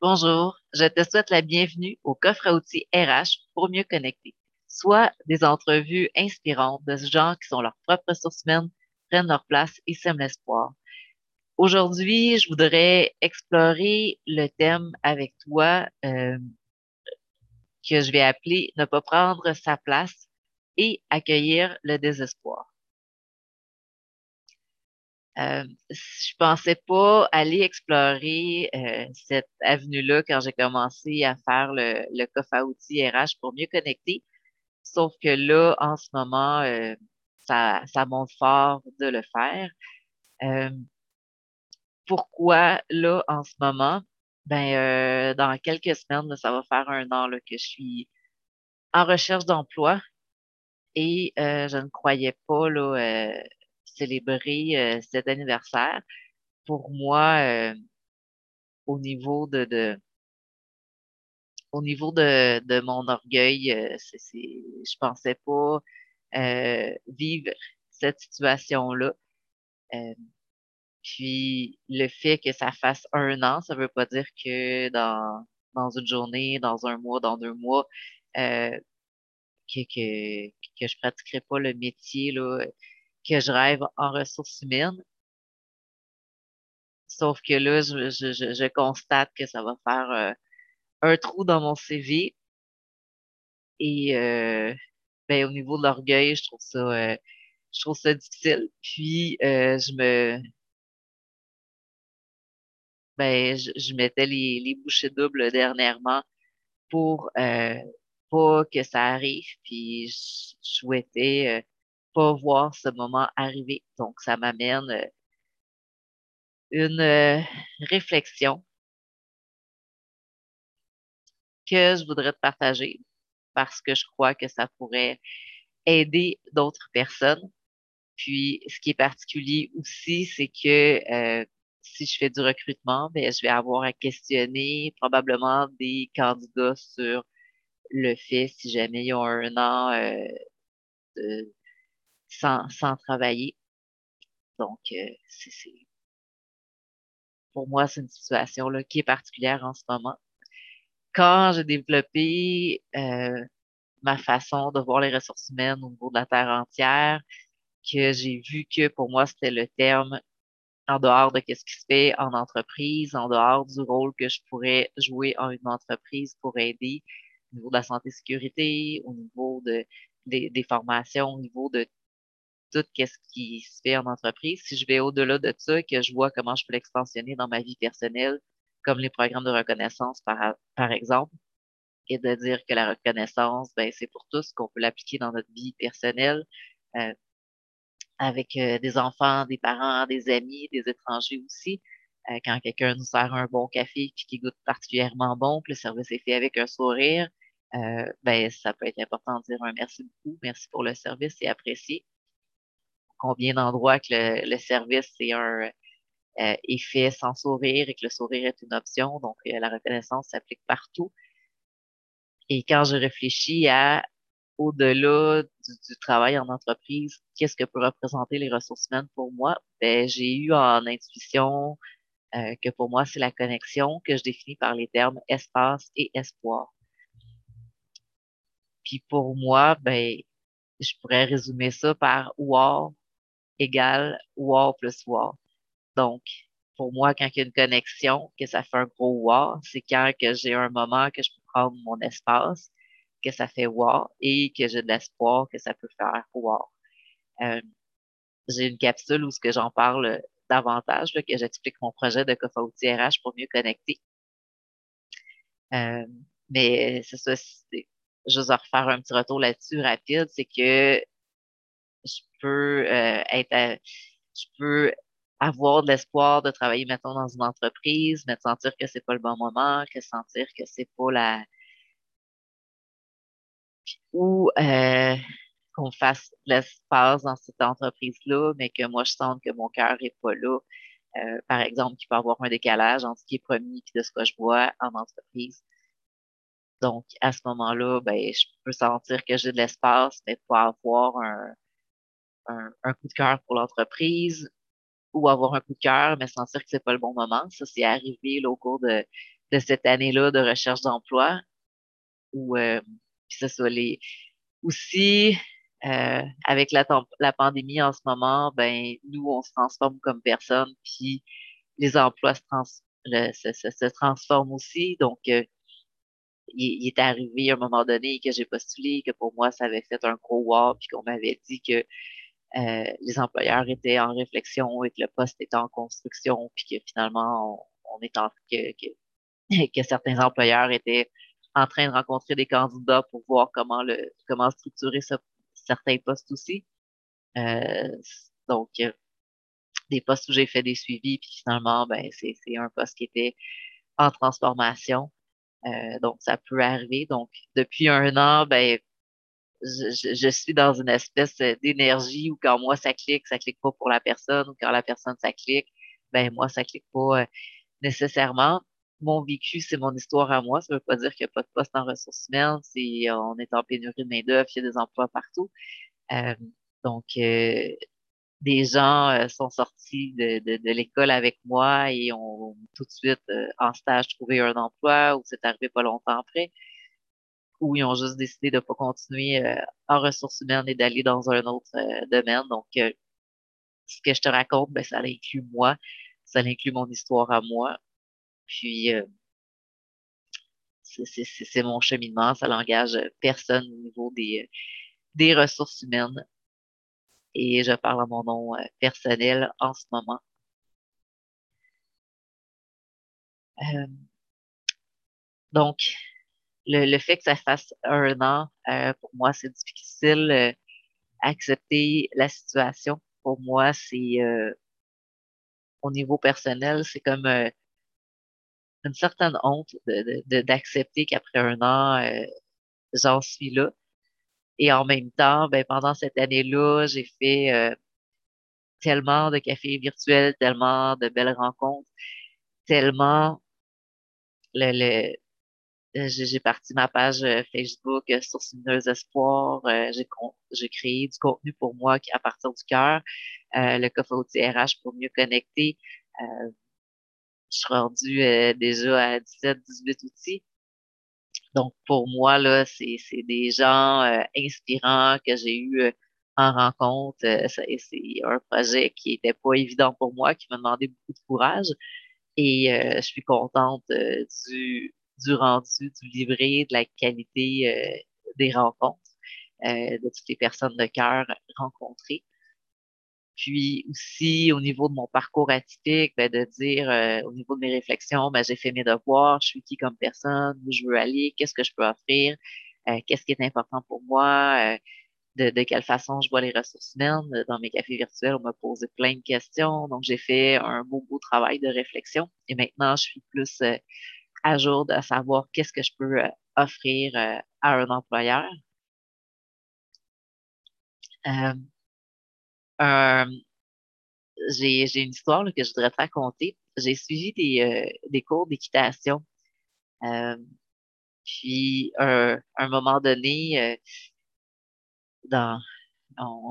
Bonjour, je te souhaite la bienvenue au coffre à outils RH pour mieux connecter. Soit des entrevues inspirantes de gens qui sont leurs propres ressources humaines, prennent leur place et sèment l'espoir. Aujourd'hui, je voudrais explorer le thème avec toi euh, que je vais appeler ne pas prendre sa place et accueillir le désespoir. Euh, je pensais pas aller explorer euh, cette avenue-là quand j'ai commencé à faire le, le coffre à outils RH pour mieux connecter. Sauf que là, en ce moment, euh, ça, ça monte fort de le faire. Euh, pourquoi là, en ce moment? Ben, dans quelques semaines, ça va faire un an que je suis en recherche d'emploi et je ne croyais pas là, célébrer euh, cet anniversaire. Pour moi, euh, au niveau de, de au niveau de, de mon orgueil, euh, c'est, c'est, je pensais pas vivre cette situation-là. puis le fait que ça fasse un an, ça veut pas dire que dans, dans une journée, dans un mois, dans deux mois, que, que, que je pratiquerai pas le métier là, que je rêve en ressources humaines. Sauf que là, je, je, je constate que ça va faire euh, un trou dans mon CV. Et euh, ben, au niveau de l'orgueil, je trouve ça euh, je trouve ça difficile. Puis je me ben je, je mettais les, les bouchées doubles dernièrement pour pas que ça arrive. Puis je souhaitais pas voir ce moment arriver. Donc, ça m'amène euh, une euh, réflexion que je voudrais te partager parce que je crois que ça pourrait aider d'autres personnes. Puis, ce qui est particulier aussi, c'est que euh, si je fais du recrutement, ben, je vais avoir à questionner probablement des candidats sur le fait si jamais ils ont un an de, sans, sans travailler. Donc, euh, c'est, pour moi, c'est une situation là, qui est particulière en ce moment. Quand j'ai développé euh, ma façon de voir les ressources humaines au niveau de la Terre entière, que j'ai vu que pour moi, c'était le terme en dehors de ce qui se fait en entreprise, en dehors du rôle que je pourrais jouer en une entreprise pour aider au niveau de la santé-sécurité, au niveau de, des, des formations, au niveau de tout ce qui se fait en entreprise. Si je vais au-delà de ça, que je vois comment je peux l'expansionner dans ma vie personnelle, comme les programmes de reconnaissance, par, par exemple, et de dire que la reconnaissance, ben, c'est pour tous, qu'on peut l'appliquer dans notre vie personnelle, euh, avec euh, des enfants, des parents, des amis, des étrangers aussi. Euh, quand quelqu'un nous sert un bon café qui goûte particulièrement bon, que le service est fait avec un sourire, ben, ça peut être important de dire un merci beaucoup, merci pour le service, c'est apprécié combien d'endroits que le, service est un euh, fait sans sourire et que le sourire est une option. Donc, euh, la reconnaissance s'applique partout. Et quand je réfléchis à au-delà du, travail en entreprise, qu'est-ce que peut représenter les ressources humaines pour moi? Ben, j'ai eu en intuition euh, que pour moi, c'est la connexion que je définis par les termes espace et espoir. Puis pour moi, ben, je pourrais résumer ça par wow, égale wow plus wow. Donc, pour moi, quand il y a une connexion, que ça fait un gros wow, c'est quand que j'ai un moment que je peux prendre mon espace, que ça fait wow, et que j'ai de l'espoir que ça peut faire wow. Euh, j'ai une capsule où ce que j'en parle davantage, que j'explique mon projet de coffre outil RH pour mieux connecter. Euh, mais c'est ça, vais refaire un petit retour là-dessus rapide, c'est que je peux euh, être, peux avoir de l'espoir de travailler, mettons, dans une entreprise, mais de sentir que c'est pas le bon moment, que sentir que c'est pas la ou euh, qu'on fasse l'espace dans cette entreprise-là, mais que moi je sente que mon cœur est pas là. Euh, par exemple, qu'il peut avoir un décalage entre ce qui est promis et de ce que je vois en entreprise. Donc, à ce moment-là, ben, je peux sentir que j'ai de l'espace, mais pas avoir un, un, coup de cœur pour l'entreprise ou avoir un coup de cœur, mais sentir que c'est pas le bon moment. Ça, c'est arrivé au cours de, de cette année-là de recherche d'emploi, ou euh, ça soit les aussi euh, avec la, pandémie en ce moment, ben nous on se transforme comme personne, puis les emplois se, trans se, se, transforment aussi. Donc euh, il, est arrivé à un moment donné que j'ai postulé, que pour moi ça avait fait un gros wow, puis qu'on m'avait dit que euh, les employeurs étaient en réflexion et que le poste était en construction, puis que finalement on, est en que, que, que certains employeurs étaient en train de rencontrer des candidats pour voir comment le comment structurer certains postes aussi. Euh, donc, euh, des postes où j'ai fait des suivis, puis finalement, ben, c'est un poste qui était en transformation. Euh, donc, ça peut arriver. Donc, depuis un an, ben, je, suis dans une espèce d'énergie où quand moi ça clique, ça clique pas pour la personne, ou quand la personne ça clique, ben moi ça clique pas nécessairement mon vécu, c'est mon histoire à moi. Ça veut pas dire qu'il n'y a pas de poste en ressources humaines. C'est, on est en pénurie de main-d'œuvre, il y a des emplois partout. Euh, donc, euh, des gens euh, sont sortis de, de, de l'école avec moi et ont tout de suite en stage trouvé un emploi ou c'est arrivé pas longtemps après ou ils ont juste décidé de pas continuer en ressources humaines et d'aller dans un autre domaine. Donc, ce que je te raconte, ben, ça inclut moi, ça inclut mon histoire à moi. Puis, euh, c'est mon cheminement, ça n'engage personne au niveau des, des ressources humaines. Et je parle à mon nom euh, personnel en ce moment. Euh, donc, le, le, fait que ça fasse un an, pour moi, c'est difficile accepter la situation. Pour moi, c'est au niveau personnel, c'est comme une certaine honte d'accepter de, qu'après un an, euh, j'en suis là. Et en même temps, ben, pendant cette année-là, j'ai fait euh, tellement de cafés virtuels, tellement de belles rencontres, tellement le, le j'ai parti ma page euh, Facebook sur Lumineuse Espoir. j'ai créé du contenu pour moi qui à partir du cœur. le coffre RH pour mieux connecter je suis rendue euh, déjà à 17, 18 outils. Donc, pour moi, là, c'est, c'est des gens euh, inspirants que j'ai eu euh, en rencontre. c'est un projet qui était pas évident pour moi, qui m'a demandé beaucoup de courage. Et je suis contente du, du rendu, du livret, de la qualité des rencontres, de toutes les personnes de cœur rencontrées. Puis aussi, au niveau de mon parcours atypique, ben, de dire, euh, au niveau de mes réflexions, ben, j'ai fait mes devoirs, je suis qui comme personne, où je veux aller, qu'est-ce que je peux offrir, euh, qu'est-ce qui est important pour moi, euh, de, de, quelle façon je vois les ressources humaines. Dans mes cafés virtuels, on m'a posé plein de questions. Donc, j'ai fait un beau, beau travail de réflexion. Et maintenant, je suis plus à jour de savoir qu'est-ce que je peux offrir à un employeur. Euh, j'ai, j'ai une histoire que je voudrais te raconter. J'ai suivi des, euh, des cours d'équitation. Euh, puis, à un moment donné, euh, dans,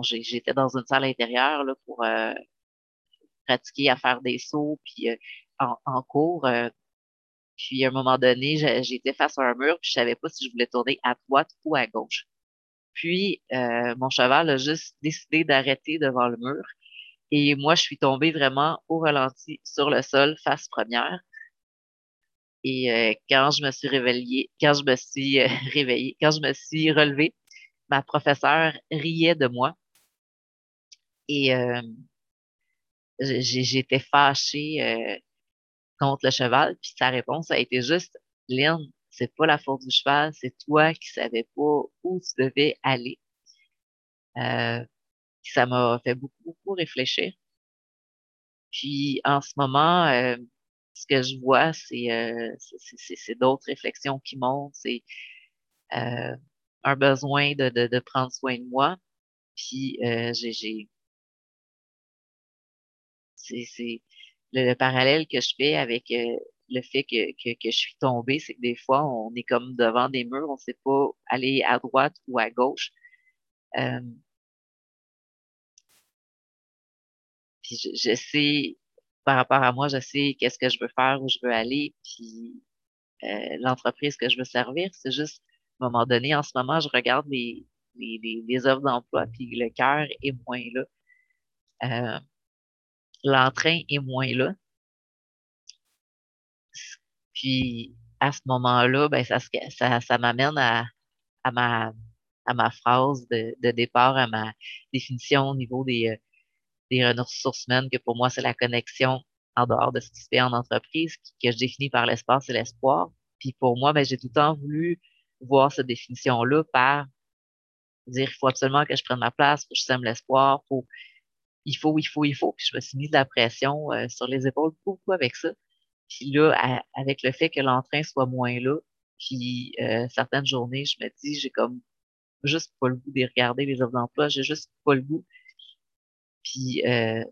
j'étais dans une salle intérieure là, pour pratiquer à faire des sauts, puis en, en cours. Puis, à un moment donné, j'étais face à un mur, puis je savais pas si je voulais tourner à droite ou à gauche. Puis, euh, mon cheval a juste décidé d'arrêter devant le mur. Et moi, je suis tombée vraiment au ralenti sur le sol, face première. Et euh, quand je me suis réveillée, quand je me suis euh, réveillée, quand je me suis relevée, ma professeure riait de moi. Et j'étais fâchée contre le cheval. Puis sa réponse a été juste, Lynn, c'est pas la faute du cheval, c'est toi qui savais pas où tu devais aller. Euh, ça m'a fait beaucoup, beaucoup réfléchir. Puis en ce moment, euh, ce que je vois, c'est euh, c'est d'autres réflexions qui montent, c'est euh, un besoin de, de, de, prendre soin de moi. Puis euh, j'ai c'est le, le, parallèle que je fais avec le fait que, que, que je suis tombée, c'est que des fois, on est comme devant des murs, on ne sait pas aller à droite ou à gauche. Euh, puis je, sais, par rapport à moi, je sais qu'est-ce que je veux faire, où je veux aller. Puis euh, l'entreprise que je veux servir. C'est juste, à un moment donné, en ce moment, je regarde les, les, les, offres d'emploi, puis le cœur est moins là. L'entrain est moins là. Puis à ce moment-là, ben ça, ça, m'amène à, ma phrase de, départ, à ma définition au niveau des, euh, des ressources humaines, que pour moi, c'est la connexion en dehors de ce qui se fait en entreprise, que je définis par l'espace et l'espoir. Puis pour moi, ben, j'ai tout le temps voulu voir cette définition-là par dire il faut absolument que je prenne ma place, que je sème l'espoir, faut, il faut, il faut, il faut. Puis je me suis mis de la pression euh, sur les épaules beaucoup avec ça. Puis là, avec le fait que l'entrain soit moins là, puis euh, certaines journées, je me dis, j'ai comme juste pas le goût de regarder les offres d'emploi, j'ai juste pas le goût. Puis euh,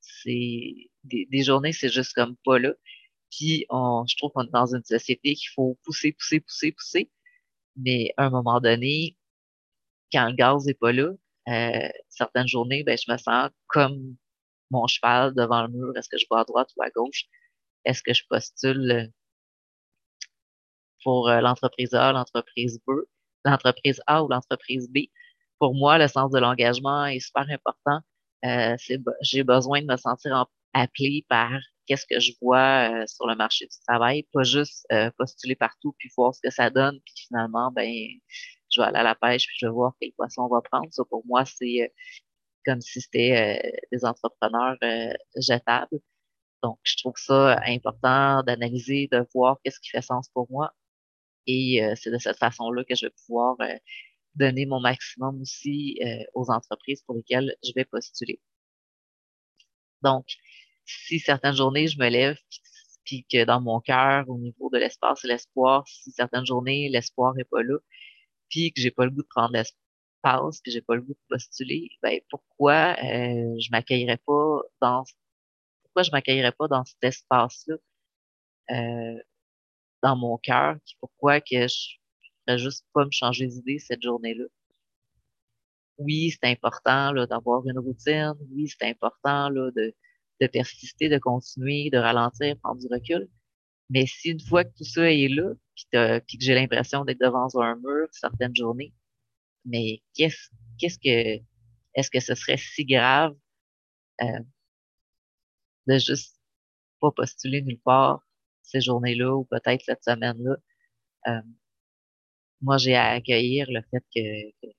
c'est des, journées, c'est juste comme pas là. Puis on, je trouve qu'on est dans une société qu'il faut pousser, pousser, pousser, pousser. Mais à un moment donné, quand le gaz est pas là, euh, certaines journées, ben, je me sens comme mon cheval devant le mur. Est-ce que je vais à droite ou à gauche? Est-ce que je postule pour euh, l'entreprise A, l'entreprise B, l'entreprise A ou l'entreprise B? Pour moi, le sens de l'engagement est super important. Euh, j'ai besoin de me sentir appelé par qu'est-ce que je vois euh, sur le marché du travail, pas juste euh, postuler partout puis voir ce que ça donne, puis finalement, ben, je vais aller à la pêche puis je vais voir quel poisson on va prendre. Ça, pour moi, c'est euh, comme si c'était des entrepreneurs jetables. Donc, je trouve ça important d'analyser, de voir qu'est-ce qui fait sens pour moi. Et c'est de cette façon-là que je vais pouvoir donner mon maximum aussi aux entreprises pour lesquelles je vais postuler. Donc, si certaines journées, je me lève, puis que dans mon cœur, au niveau de l'espace et l'espoir, si certaines journées, l'espoir est pas là, puis que j'ai pas le goût de prendre l'espace, que j'ai pas le goût de postuler, ben pourquoi euh, je m'accueillerais pas dans pourquoi je m'accueillerais pas dans cet espace-là euh, dans mon cœur, puis pourquoi que je ferais juste pas me changer d'idée cette journée-là? Oui, c'est important là, d'avoir une routine, oui, c'est important là, de, de persister, de continuer, de ralentir, prendre du recul. Mais si une fois que tout ça est là, puis, que j'ai l'impression d'être devant un mur certaines journées, mais qu'est-ce qu'est-ce que est-ce que ce serait si grave euh, de juste pas postuler nulle part ces journées-là ou peut-être cette semaine-là? Euh, moi, j'ai à accueillir le fait que, que,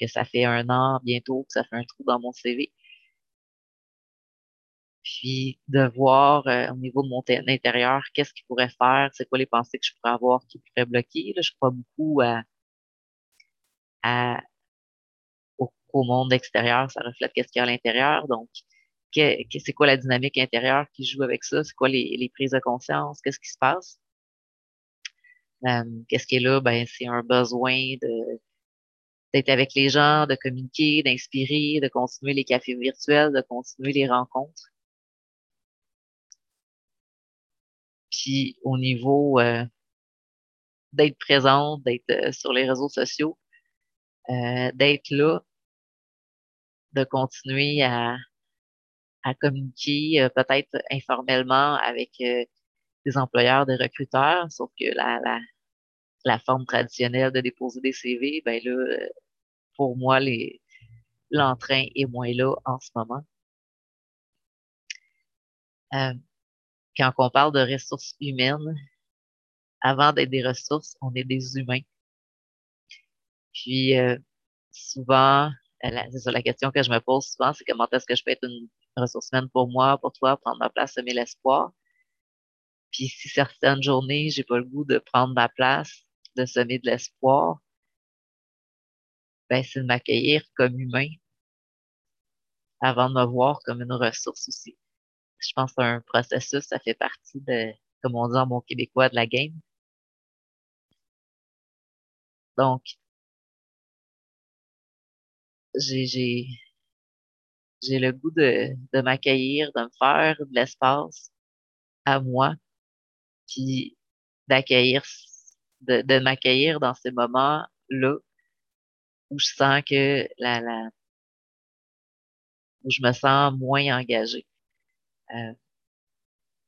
que ça fait un an bientôt que ça fait un trou dans mon CV puis de voir euh, au niveau de mon intérieur qu'est-ce qu'il pourrait faire, c'est quoi les pensées que je pourrais avoir qui pourraient bloquer. Là, je crois beaucoup à, à au, monde extérieur, ça reflète qu'est-ce qu'il y a à l'intérieur. Donc, c'est quoi la dynamique intérieure qui joue avec ça? C'est quoi les, les, prises de conscience? Qu'est-ce qui se passe? Euh, qu'est-ce qui est là? Ben, c'est un besoin de d'être avec les gens, de communiquer, d'inspirer, de continuer les cafés virtuels, de continuer les rencontres. Puis au niveau euh, d'être présente, d'être euh, sur les réseaux sociaux, euh, d'être là, de continuer à, à communiquer peut-être informellement avec des employeurs, des recruteurs, sauf que la, la, forme traditionnelle de déposer des CV, ben là, pour moi, l'entrain est moins là en ce moment. Quand on parle de ressources humaines, avant d'être des ressources, on est des humains. Puis euh, souvent, c'est ça la question que je me pose souvent, c'est comment est-ce que je peux être une ressource humaine pour moi, pour toi, prendre ma place, semer l'espoir. Puis si certaines journées, j'ai pas le goût de prendre ma place, de semer de l'espoir, ben c'est de m'accueillir comme humain avant de me voir comme une ressource aussi je pense que c'est un processus, ça fait partie de, comme on dit en bon québécois, de la game. Donc, j'ai, le goût de, de m'accueillir, de me faire de l'espace à moi, puis d'accueillir, de, de m'accueillir dans ces moments-là où je sens que la, la, où je me sens moins engagée. Euh,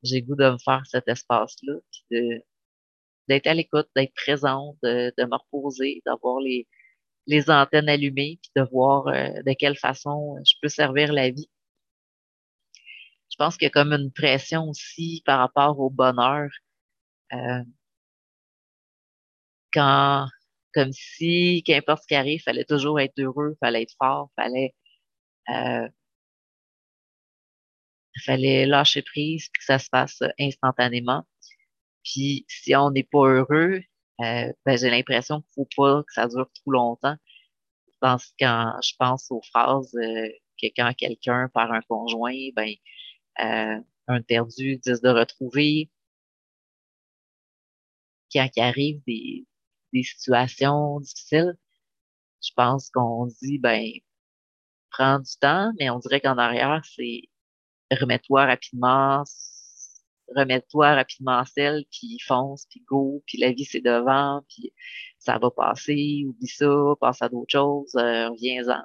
j'ai goût de me faire cet espace-là, puis d'être à l'écoute, d'être présente, de, de, me reposer, d'avoir les, les antennes allumées, puis de voir euh, de quelle façon je peux servir la vie. Je pense qu'il y a comme une pression aussi par rapport au bonheur. Euh, quand, comme si, qu'importe ce qui arrive, fallait toujours être heureux, fallait être fort, fallait, euh, fallait lâcher prise, que ça se fasse instantanément. Puis si on n'est pas heureux, euh, ben, j'ai l'impression qu'il faut pas que ça dure trop longtemps. Je pense quand je pense aux phrases euh, que quand quelqu'un perd un conjoint, ben euh, un perdu, dix de retrouver. Quand il arrive des, des situations difficiles, je pense qu'on dit ben prends du temps, mais on dirait qu'en arrière, c'est remets-toi rapidement, remets-toi rapidement en selle, puis fonce, puis go, puis la vie c'est devant, puis ça va passer, oublie ça, passe à d'autres choses, euh, reviens-en.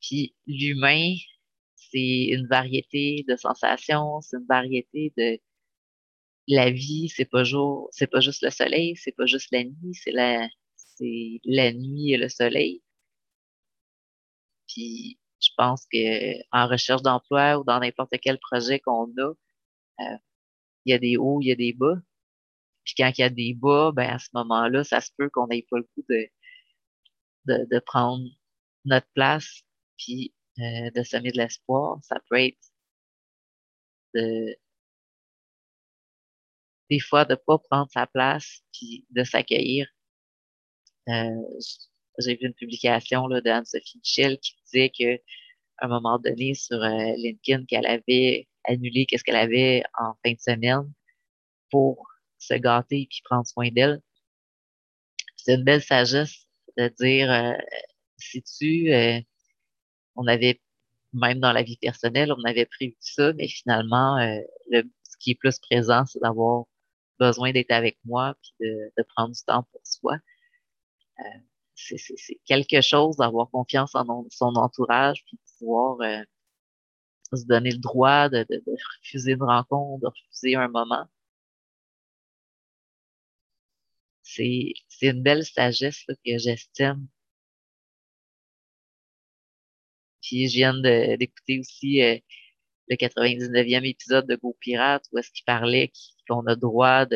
Puis l'humain, c'est une variété de sensations, c'est une variété de la vie, c'est pas jour, c'est pas juste le soleil, c'est pas juste la nuit, c'est la c'est la nuit et le soleil. Puis je pense que en recherche d'emploi ou dans n'importe quel projet qu'on a, euh, il y a des hauts, il y a des bas. Puis quand il y a des bas, ben à ce moment-là, ça se peut qu'on n'ait pas le coup de, de, de prendre notre place puis euh, de semer de l'espoir. Ça peut être de des fois de pas prendre sa place puis de s'accueillir. Euh, j'ai vu une publication d'Anne-Sophie Michel qui disait que à un moment donné sur euh, LinkedIn qu'elle avait annulé qu'est-ce qu'elle avait en fin de semaine pour se gâter puis prendre soin d'elle. C'est une belle sagesse de dire euh, si tu on avait même dans la vie personnelle, on avait prévu ça, mais finalement, le, ce qui est plus présent, c'est d'avoir besoin d'être avec moi puis de, de, prendre du temps pour soi. C'est quelque chose d'avoir confiance en son entourage puis pouvoir euh, se donner le droit de, de, refuser une rencontre, de refuser un moment. C'est une belle sagesse que j'estime Puis je viens d'écouter aussi euh, le 99e épisode de Go Pirate où est-ce qu'il parlait qu'on a droit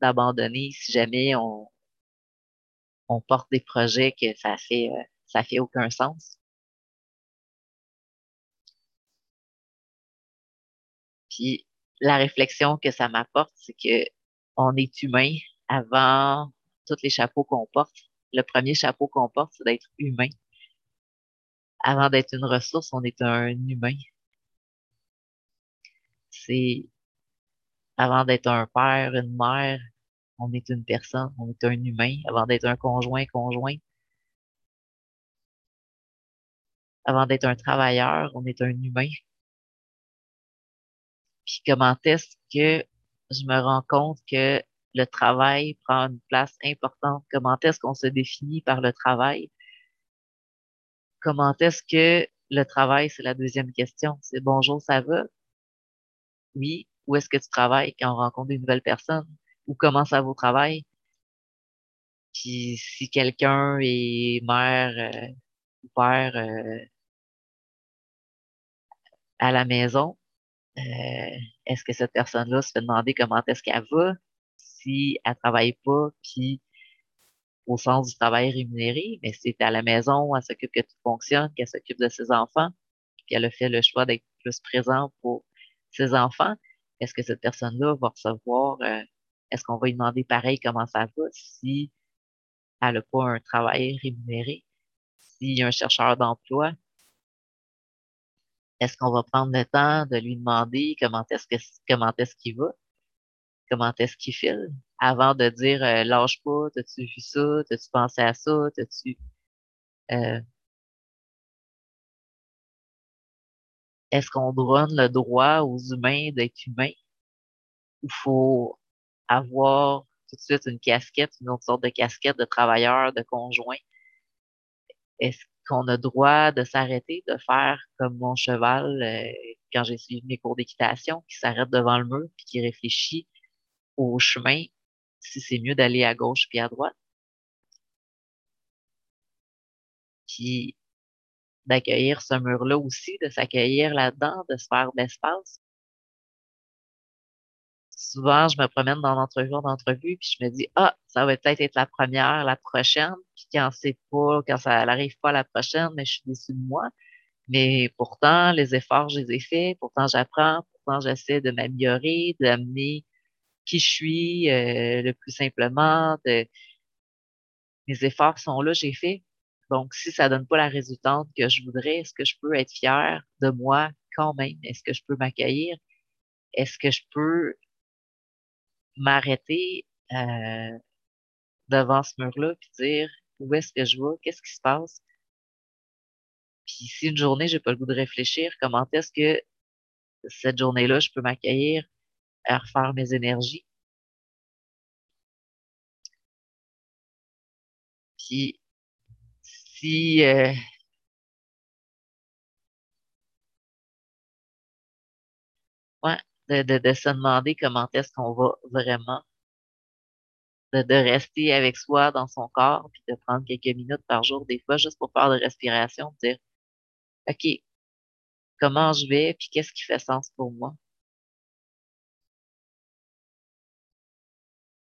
d'abandonner si jamais on, on porte des projets que ça fait euh, ça fait aucun sens. Puis la réflexion que ça m'apporte, c'est que on est humain avant tous les chapeaux qu'on porte. Le premier chapeau qu'on porte, c'est d'être humain avant d'être une ressource, on est un humain. C'est avant d'être un père, une mère, on est une personne, on est un humain. Avant d'être un conjoint, conjoint. Avant d'être un travailleur, on est un humain. Puis comment est-ce que je me rends compte que le travail prend une place importante? Comment est-ce qu'on se définit par le travail? comment est-ce que le travail, c'est la deuxième question? C'est bonjour, ça va? Oui. Où est-ce que tu travailles quand on rencontre une nouvelle personne? Ou comment ça va au travail? Puis si quelqu'un est mère euh, ou père euh, à la maison, euh, est-ce que cette personne-là se fait demander comment est-ce qu'elle va? Si elle travaille pas, puis au sens du travail rémunéré, mais c'est à la maison, elle s'occupe que tout fonctionne, qu'elle s'occupe de ses enfants, puis elle a fait le choix d'être plus présent pour ses enfants. Est-ce que cette personne-là va recevoir, est-ce qu'on va lui demander pareil comment ça va si elle n'a pas un travail rémunéré? S'il y a un chercheur d'emploi, est-ce qu'on va prendre le temps de lui demander comment est-ce que comment est-ce qu'il va? Comment est-ce qu'il file? avant de dire euh, lâche pas, t'as-tu vu ça, t'as-tu pensé à ça, t'as-tu euh, est-ce qu'on donne le droit aux humains d'être humains ou faut avoir tout de suite une casquette, une autre sorte de casquette de travailleur, de conjoint? Est-ce qu'on a droit de s'arrêter, de faire comme mon cheval euh, quand j'ai suivi mes cours d'équitation, qui s'arrête devant le mur puis qui réfléchit au chemin, si c'est mieux d'aller à gauche puis à droite? Puis d'accueillir ce mur-là aussi, de s'accueillir là-dedans, de se faire d'espace souvent, je me promène dans l'entrevue d'entrevue, puis je me dis, ah, ça va peut-être être la première, la prochaine, puis quand c'est pas, quand ça n'arrive pas la prochaine, mais je suis déçue de moi. Mais pourtant, les efforts, je les ai faits, pourtant j'apprends, pourtant j'essaie de m'améliorer, d'amener qui je suis euh, le plus simplement. Mes efforts sont là, j'ai fait. Donc, si ça donne pas la résultante que je voudrais, est-ce que je peux être fière de moi quand même? Est-ce que je peux m'accueillir? Est-ce que je peux m'arrêter euh, devant ce mur-là puis dire où est-ce que je vais, qu'est-ce qui se passe. Puis si une journée, j'ai pas le goût de réfléchir, comment est-ce que cette journée-là, je peux m'accueillir à refaire mes énergies? Puis si euh, ouais, de, de, se demander comment est-ce qu'on va vraiment, de, de rester avec soi dans son corps, puis de prendre quelques minutes par jour, des fois, juste pour faire de respiration, de dire, OK, comment je vais, puis qu'est-ce qui fait sens pour moi?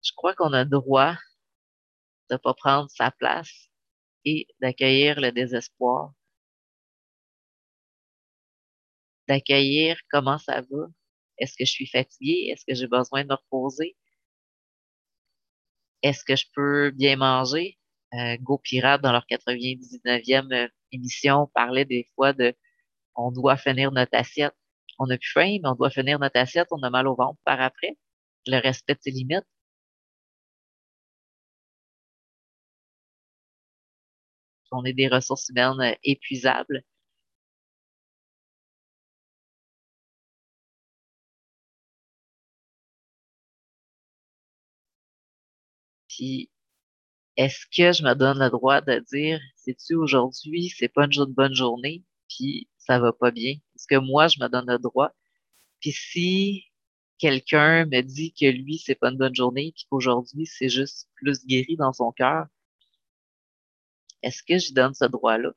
Je crois qu'on a droit de pas prendre sa place et d'accueillir le désespoir, d'accueillir comment ça va, est-ce que je suis fatiguée? Est-ce que j'ai besoin de me reposer? Est-ce que je peux bien manger? Euh, Go Pirate, dans leur 99e euh, émission, parlait des fois de on doit finir notre assiette. On a plus faim, mais on doit finir notre assiette, on a mal au ventre par après. Le respect de ses limites. On est des ressources humaines euh, épuisables. Puis, est-ce que je me donne le droit de dire, sais-tu, aujourd'hui, c'est pas une bonne journée, puis ça va pas bien? Est-ce que moi, je me donne le droit? Puis si quelqu'un me dit que lui, c'est pas une bonne journée, puis qu'aujourd'hui, c'est juste plus guéri dans son cœur, est-ce que je donne ce droit-là?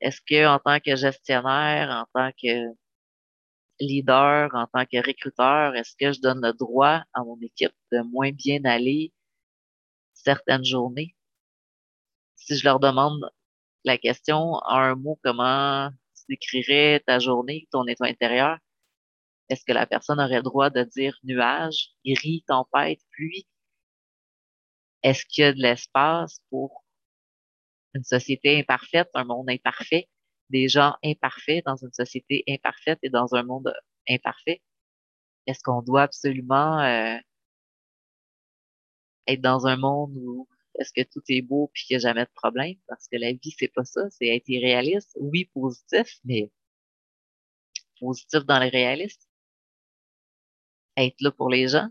Est-ce que, en tant que gestionnaire, en tant que leader, en tant que recruteur, est-ce que je donne le droit à mon équipe de moins bien aller certaines journées. Si je leur demande la question en un mot, comment tu décrirais ta journée, ton état intérieur, est-ce que la personne aurait le droit de dire nuage, gris, tempête, pluie? Est-ce qu'il y a de l'espace pour une société imparfaite, un monde imparfait, des gens imparfaits dans une société imparfaite et dans un monde imparfait? Est-ce qu'on doit absolument euh, être dans un monde où est-ce que tout est beau puis qu'il n'y a jamais de problème? Parce que la vie, c'est pas ça, c'est être irréaliste. Oui, positif, mais positif dans le réaliste. Être là pour les gens.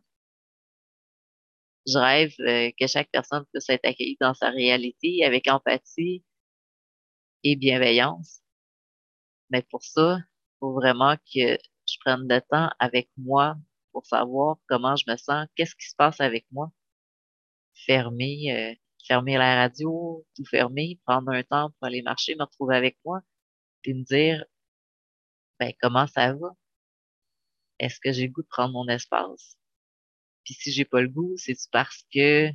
Je rêve euh, que chaque personne puisse être accueillie dans sa réalité avec empathie et bienveillance. Mais pour ça, faut vraiment que je prenne le temps avec moi pour savoir comment je me sens, qu'est-ce qui se passe avec moi fermer, euh, fermer la radio, tout fermer, prendre un temps pour aller marcher, me retrouver avec moi, puis me dire, ben, comment ça va? Est-ce que j'ai le goût de prendre mon espace? Puis si j'ai pas le goût, c'est-tu parce que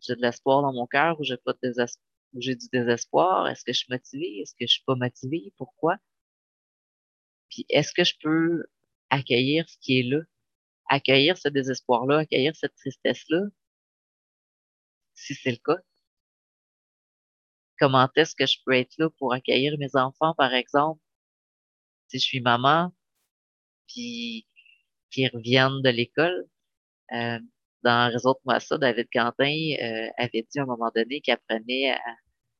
j'ai de l'espoir dans mon cœur ou j'ai pas de désespoir? j'ai du désespoir? Est-ce que je suis motivée? Est-ce que je suis pas motivée? Pourquoi? Puis est-ce que je peux accueillir ce qui est là? Accueillir ce désespoir-là, accueillir cette tristesse-là, si c'est le cas? Comment est-ce que je peux être là pour accueillir mes enfants, par exemple, si je suis maman, puis qu'ils reviennent de l'école? Euh, dans Réseau de moi ça, David Quentin euh, avait dit à un moment donné qu'il apprenait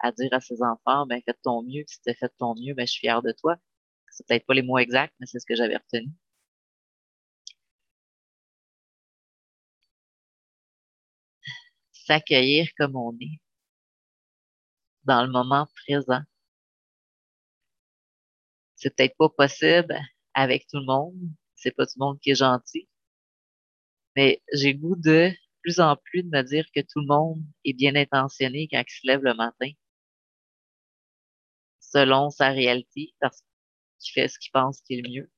à, dire à ses enfants, ben fais ton mieux, si tu fait ton mieux, ben je suis fier de toi. C'est peut-être pas les mots exacts, mais c'est ce que j'avais retenu. S'accueillir comme on est. dans le moment présent. C'est peut-être pas possible avec tout le monde. C'est pas tout le monde qui est gentil. Mais j'ai goût de plus en plus de me dire que tout le monde est bien intentionné quand il se lève le matin, selon sa réalité, parce qu'il fait ce qu'il pense qui est le mieux.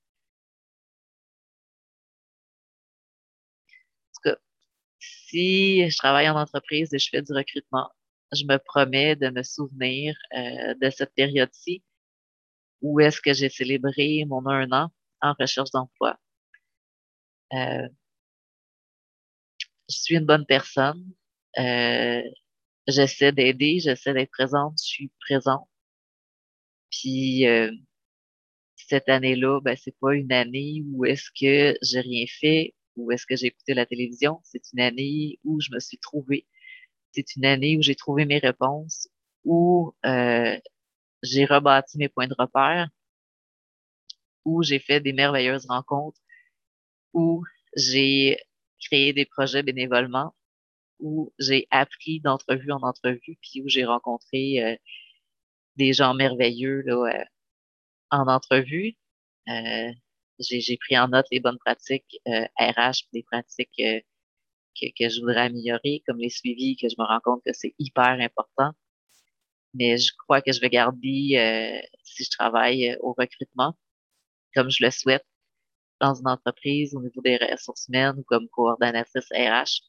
En tout cas, si je travaille en entreprise et je fais du recrutement, je me promets de me souvenir euh, de cette période-ci où est-ce que j'ai célébré mon un an en recherche d'emploi. Euh, je suis une bonne personne. Euh, j'essaie d'aider, j'essaie d'être présente, je suis présente. Puis cette année-là, ben c'est pas une année où est-ce que j'ai rien fait, ou est-ce que j'ai écouté la télévision. C'est une année où je me suis trouvée. C'est une année où j'ai trouvé mes réponses, où euh, j'ai rebâti mes points de repère, où j'ai fait des merveilleuses rencontres, où j'ai créé des projets bénévolement, où j'ai appris d'entrevue en entrevue, puis où j'ai rencontré euh, des gens merveilleux là, euh, en entrevue. Euh, j'ai pris en note les bonnes pratiques RH, des pratiques que, que je voudrais améliorer, comme les suivis, que je me rends compte que c'est hyper important. Mais je crois que je vais garder, si je travaille au recrutement, comme je le souhaite, dans une entreprise au niveau des ressources humaines ou comme coordonnatrice RH,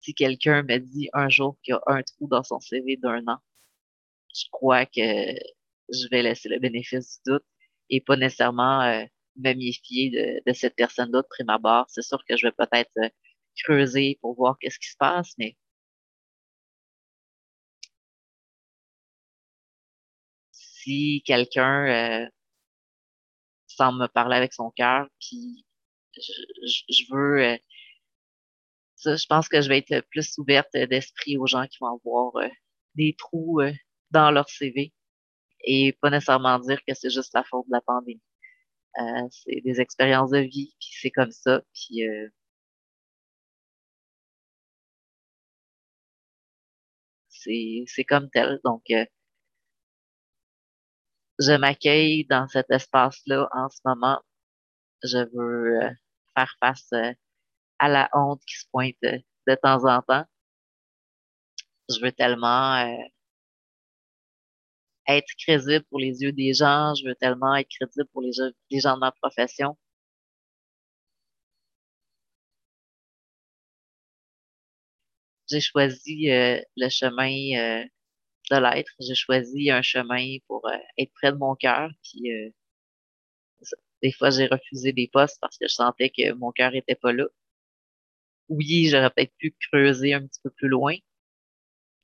si quelqu'un me dit un jour qu'il y a un trou dans son CV d'un an, je crois que je vais laisser le bénéfice du doute et pas nécessairement euh, me méfier de, de cette personne-là de prime abord. C'est sûr que je vais peut-être euh, creuser pour voir qu'est-ce qui se passe, mais si quelqu'un euh, semble me parler avec son cœur, puis je, veux euh, ça, je pense que je vais être plus ouverte d'esprit aux gens qui vont avoir euh, des trous euh, dans leur CV et pas nécessairement dire que c'est juste la faute de la pandémie. C'est des expériences de vie, puis c'est comme ça, puis c'est c'est comme tel. Donc je m'accueille dans cet espace-là en ce moment. Je veux euh, faire face euh, à la honte qui se pointe euh, de temps en temps. Je veux tellement être crédible pour les yeux des gens. Je veux tellement être crédible pour les, les gens de ma profession. J'ai choisi le chemin de l'être. J'ai choisi un chemin pour euh, être près de mon cœur. Puis euh, des fois, j'ai refusé des postes parce que je sentais que mon cœur était pas là. Oui, j'aurais peut-être pu creuser un petit peu plus loin.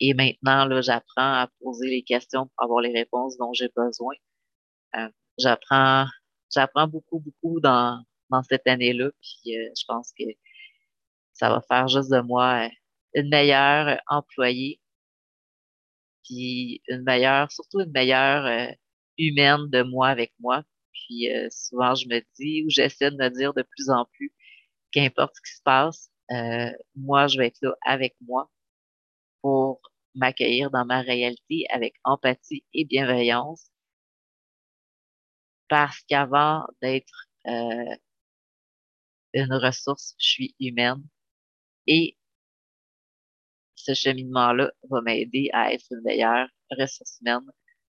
Et maintenant, là, j'apprends à poser les questions pour avoir les réponses dont j'ai besoin. Euh, j'apprends, j'apprends beaucoup, beaucoup dans, dans cette année-là. Puis je pense que ça va faire juste de moi une meilleure employée puis une meilleure, surtout une meilleure euh, humaine de moi avec moi. Puis euh, souvent, je me dis, ou j'essaie de me dire de plus en plus, qu'importe ce qui se passe, euh, moi, je vais être là avec moi pour m'accueillir dans ma réalité avec empathie et bienveillance. Parce qu'avant d'être une ressource, je suis humaine. Et ce cheminement-là va m'aider à être une meilleure ressource humaine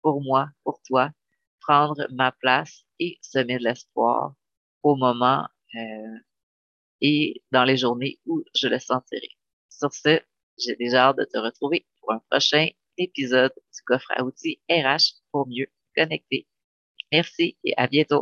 pour moi, pour toi, prendre ma place et semer de l'espoir au moment euh, et dans les journées où je le sentirai. Sur ce, j'ai déjà hâte de te retrouver pour un prochain épisode du coffre à outils RH pour mieux connecter. Merci et à bientôt.